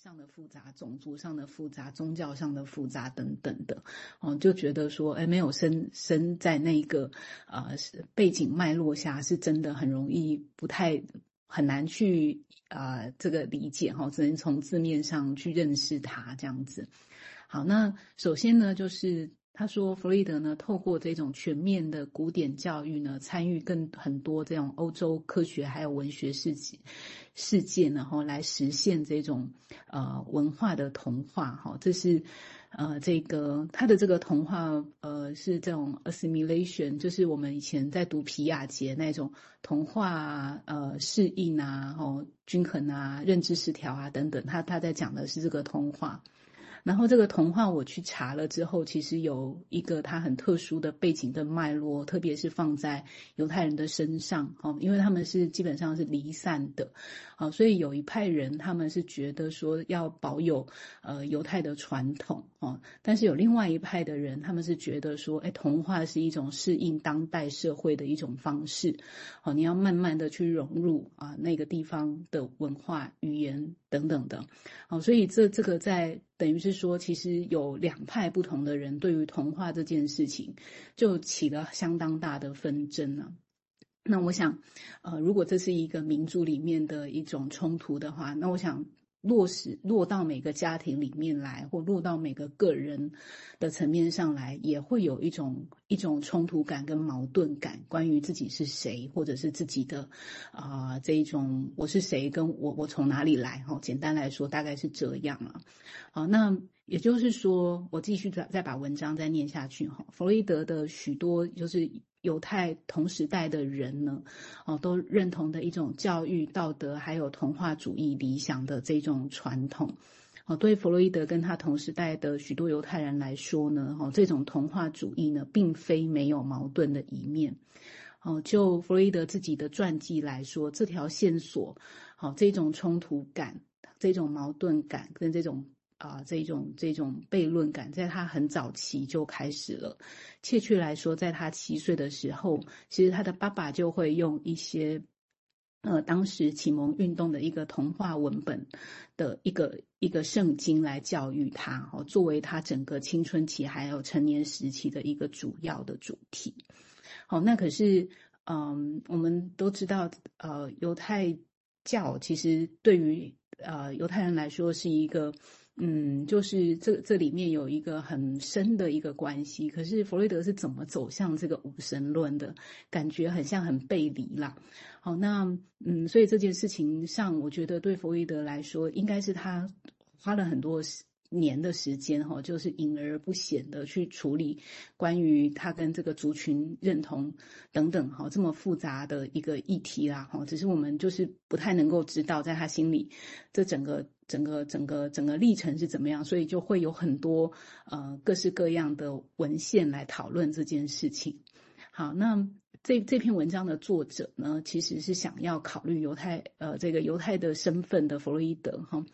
上的复杂、种族上的复杂、宗教上的复杂等等的，哦，就觉得说，哎，没有生生在那个呃背景脉络下，是真的很容易不太很难去啊、呃、这个理解哈，只能从字面上去认识它这样子。好，那首先呢，就是。他说，弗洛伊德呢，透过这种全面的古典教育呢，参与更很多这种欧洲科学还有文学事件事件，然后来实现这种呃文化的同化。哈，这是呃这个他的这个同化呃是这种 assimilation，就是我们以前在读皮亚杰那种童话呃适应啊，哦均衡啊，认知失调啊等等。他他在讲的是这个同化。然后这个童话我去查了之后，其实有一个它很特殊的背景的脉络，特别是放在犹太人的身上，哦，因为他们是基本上是离散的，啊，所以有一派人他们是觉得说要保有呃犹太的传统，哦，但是有另外一派的人，他们是觉得说，哎，童话是一种适应当代社会的一种方式，哦，你要慢慢的去融入啊那个地方的文化、语言等等的，哦，所以这这个在。等于是说，其实有两派不同的人对于童话这件事情，就起了相当大的纷争了。那我想，呃，如果这是一个民族里面的一种冲突的话，那我想。落实落到每个家庭里面来，或落到每个个人的层面上来，也会有一种一种冲突感跟矛盾感，关于自己是谁，或者是自己的啊、呃、这一种我是谁，跟我我从哪里来？哈，简单来说，大概是这样啊。好，那也就是说，我继续再再把文章再念下去哈。弗洛伊德的许多就是。犹太同时代的人呢，哦，都认同的一种教育、道德，还有童话主义理想的这种传统，哦，对弗洛伊德跟他同时代的许多犹太人来说呢，哦，这种童话主义呢，并非没有矛盾的一面，哦，就弗洛伊德自己的传记来说，这条线索，好，这种冲突感、这种矛盾感跟这种。啊，这种这种悖论感，在他很早期就开始了。确切来说，在他七岁的时候，其实他的爸爸就会用一些，呃，当时启蒙运动的一个童话文本的一个一个圣经来教育他，哦，作为他整个青春期还有成年时期的一个主要的主题。好，那可是，嗯，我们都知道，呃，犹太教其实对于呃犹太人来说是一个。嗯，就是这这里面有一个很深的一个关系，可是弗洛伊德是怎么走向这个无神论的？感觉很像很背离啦。好，那嗯，所以这件事情上，我觉得对弗洛伊德来说，应该是他花了很多。年的时间哈，就是隐而不显的去处理关于他跟这个族群认同等等哈这么复杂的一个议题啦哈，只是我们就是不太能够知道在他心里这整个整个整个整个历程是怎么样，所以就会有很多呃各式各样的文献来讨论这件事情。好，那这这篇文章的作者呢，其实是想要考虑犹太呃这个犹太的身份的弗洛伊德哈。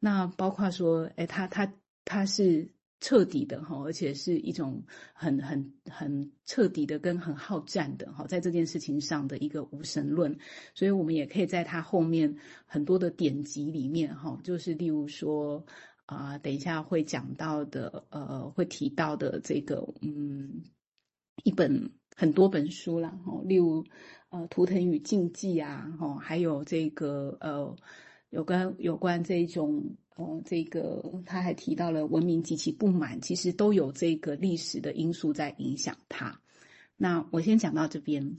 那包括说，哎，他他他是彻底的哈，而且是一种很很很彻底的跟很好战的哈，在这件事情上的一个无神论，所以我们也可以在他后面很多的典籍里面哈，就是例如说啊，等一下会讲到的，呃，会提到的这个嗯，一本很多本书啦，哈，例如呃《图腾与禁忌》啊，哈，还有这个呃。有关有关这种，哦，这个他还提到了文明及其不满，其实都有这个历史的因素在影响他。那我先讲到这边。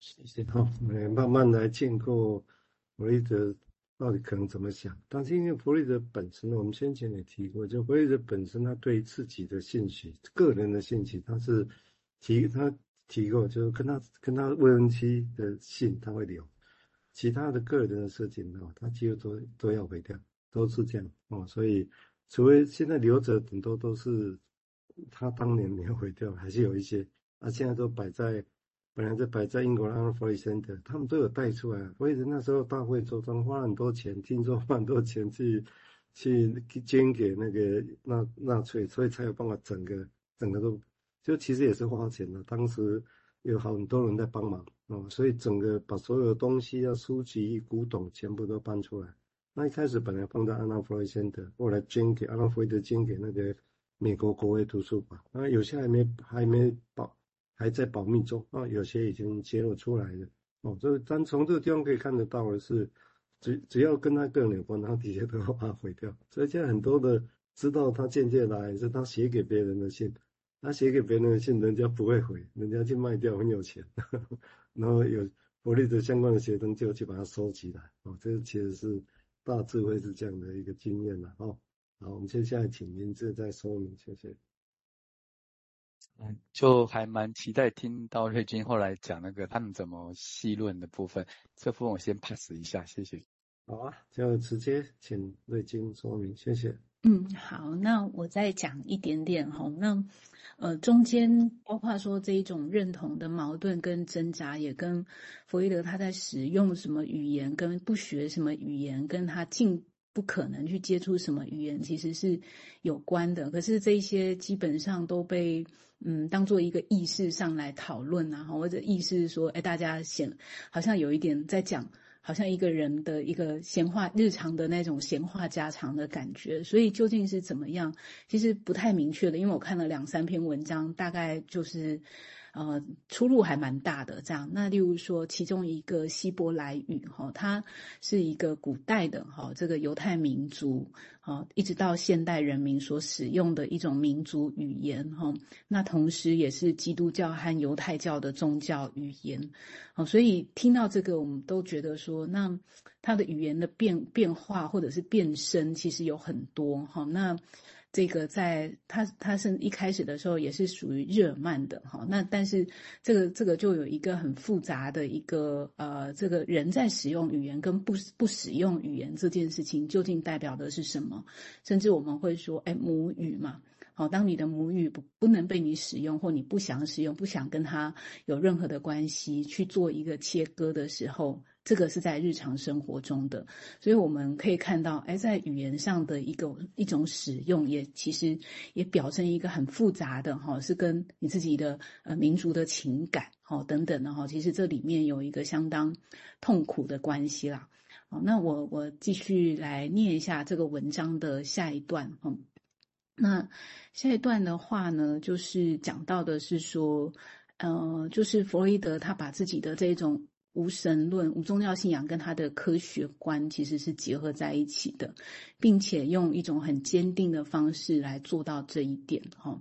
谢谢哈，我们慢慢来建构弗洛伊德到底可能怎么想。但是因为弗洛伊德本身呢，我们先前也提过，就弗洛伊德本身他对自己的兴趣、个人的兴趣，他是提他提过，就是跟他跟他未婚妻的信他会留。其他的个人的事情哦，他几乎都都要毁掉，都是这样哦。所以，除非现在留着，很多都是他当年没有毁掉，还是有一些啊。现在都摆在，本来就摆在英国的安弗里森的，他们都有带出来。所以那时候大会周章花很多钱，听说花很多钱去 去捐给那个纳纳粹，所以才有办法整个整个都就其实也是花钱的。当时有好很多人在帮忙。哦，所以整个把所有的东西啊、书籍、古董全部都搬出来。那一开始本来放在安娜弗洛伊德，后来捐给安娜弗洛伊德，捐给那个美国国会图书馆。啊，有些还没还没保，还在保密中啊，有些已经揭露出来了。哦，这单从这个地方可以看得到的是，只只要跟他个人有关，他底下都要 把它毁掉。所以现在很多的知道他间接来是他写给别人的信，他写给别人的信，人家不会回，人家去卖掉，很有钱。呵 呵然后有佛利的相关的学生就去把它收集来。哦，这个其实是大智慧是这样的一个经验了。哦，好，我们接下来请名字再说明，谢谢。嗯，就还蛮期待听到瑞君后来讲那个他们怎么细论的部分，这部分我先 pass 一下，谢谢。好啊，就直接请瑞君说明，谢谢。嗯，好，那我再讲一点点哈，那呃中间包括说这一种认同的矛盾跟挣扎，也跟弗洛伊德他在使用什么语言，跟不学什么语言，跟他进。不可能去接触什么语言，其实是有关的。可是这一些基本上都被嗯当做一个意识上来讨论啊，或者意识说，哎，大家显好像有一点在讲，好像一个人的一个闲话日常的那种闲话家常的感觉。所以究竟是怎么样，其实不太明确的。因为我看了两三篇文章，大概就是。呃，出入还蛮大的，这样。那例如说，其中一个希伯来语，哈，它是一个古代的哈，这个犹太民族，哈，一直到现代人民所使用的一种民族语言，哈。那同时也是基督教和犹太教的宗教语言，哦，所以听到这个，我们都觉得说，那它的语言的变变化或者是变身，其实有很多，哈，那。这个在它它是一开始的时候也是属于日耳曼的哈，那但是这个这个就有一个很复杂的一个呃，这个人在使用语言跟不不使用语言这件事情究竟代表的是什么？甚至我们会说，哎，母语嘛，好，当你的母语不不能被你使用，或你不想使用，不想跟他有任何的关系去做一个切割的时候。这个是在日常生活中的，所以我们可以看到，哎，在语言上的一个一种使用，也其实也表现一个很复杂的哈，是跟你自己的呃民族的情感哈等等的哈，其实这里面有一个相当痛苦的关系啦。好，那我我继续来念一下这个文章的下一段哈。那下一段的话呢，就是讲到的是说，呃，就是弗洛伊德他把自己的这种。无神论、无宗教信仰跟他的科学观其实是结合在一起的，并且用一种很坚定的方式来做到这一点哈。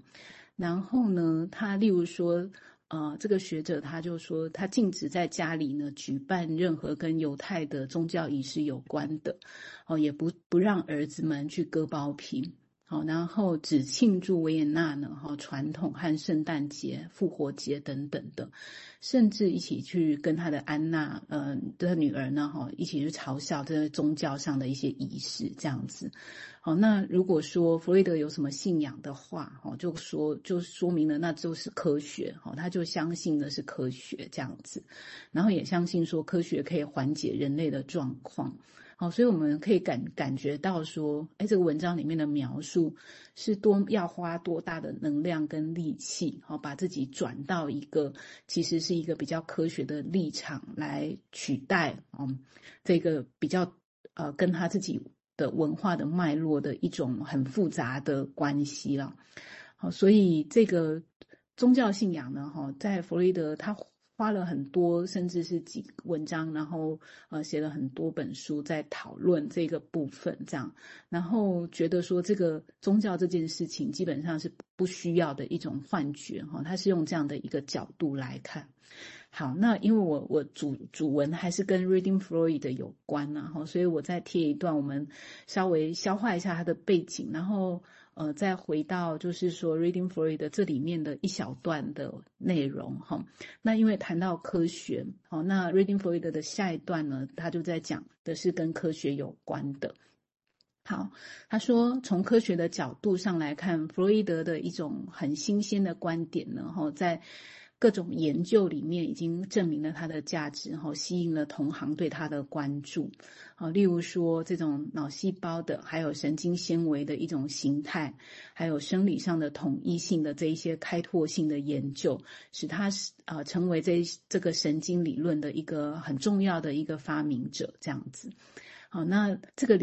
然后呢，他例如说，呃，这个学者他就说，他禁止在家里呢举办任何跟犹太的宗教仪式有关的，哦，也不不让儿子们去割包皮。好，然后只庆祝维也纳呢，哈，传统和圣诞节、复活节等等的，甚至一起去跟他的安娜，呃，的女儿呢，哈，一起去嘲笑这宗教上的一些仪式，这样子。好，那如果说弗洛伊德有什么信仰的话，哈，就说就说明了那就是科学，哈，他就相信的是科学这样子，然后也相信说科学可以缓解人类的状况。好，所以我们可以感感觉到说，哎，这个文章里面的描述是多要花多大的能量跟力气，好，把自己转到一个其实是一个比较科学的立场来取代，嗯，这个比较呃跟他自己的文化的脉络的一种很复杂的关系了。好，所以这个宗教信仰呢，哈，在弗洛伊德他。花了很多，甚至是几文章，然后呃写了很多本书在讨论这个部分，这样，然后觉得说这个宗教这件事情基本上是不需要的一种幻觉哈，他是用这样的一个角度来看。好，那因为我我主主文还是跟 Reading Freud 有关呐，哈，所以我再贴一段，我们稍微消化一下它的背景，然后。呃，再回到就是说，Reading Freud 这里面的一小段的内容哈。那因为谈到科学，好，那 Reading Freud 的下一段呢，他就在讲的是跟科学有关的。好，他说从科学的角度上来看，弗洛伊德的一种很新鲜的观点呢，哈，在。各种研究里面已经证明了它的价值，然后吸引了同行对它的关注。啊，例如说这种脑细胞的，还有神经纤维的一种形态，还有生理上的统一性的这一些开拓性的研究，使他是呃成为这这个神经理论的一个很重要的一个发明者。这样子，好，那这个理。